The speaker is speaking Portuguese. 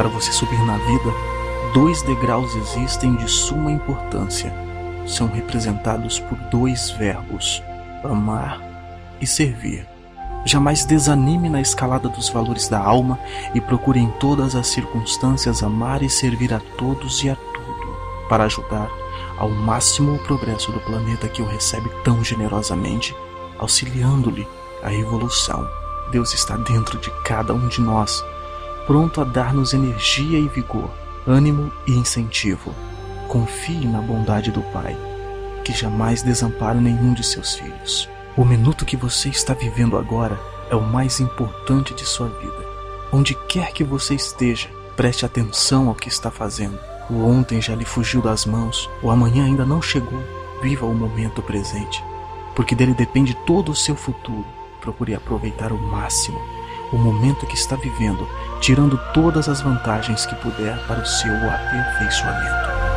Para você subir na vida, dois degraus existem de suma importância. São representados por dois verbos: amar e servir. Jamais desanime na escalada dos valores da alma e procure em todas as circunstâncias amar e servir a todos e a tudo, para ajudar ao máximo o progresso do planeta que o recebe tão generosamente, auxiliando-lhe a evolução. Deus está dentro de cada um de nós, pronto a dar-nos energia e vigor, ânimo e incentivo. Confie na bondade do Pai, que jamais desampara nenhum de seus filhos. O minuto que você está vivendo agora é o mais importante de sua vida. Onde quer que você esteja, preste atenção ao que está fazendo. O ontem já lhe fugiu das mãos, o amanhã ainda não chegou. Viva o momento presente, porque dele depende todo o seu futuro. Procure aproveitar o máximo o momento que está vivendo, tirando todas as vantagens que puder para o seu aperfeiçoamento.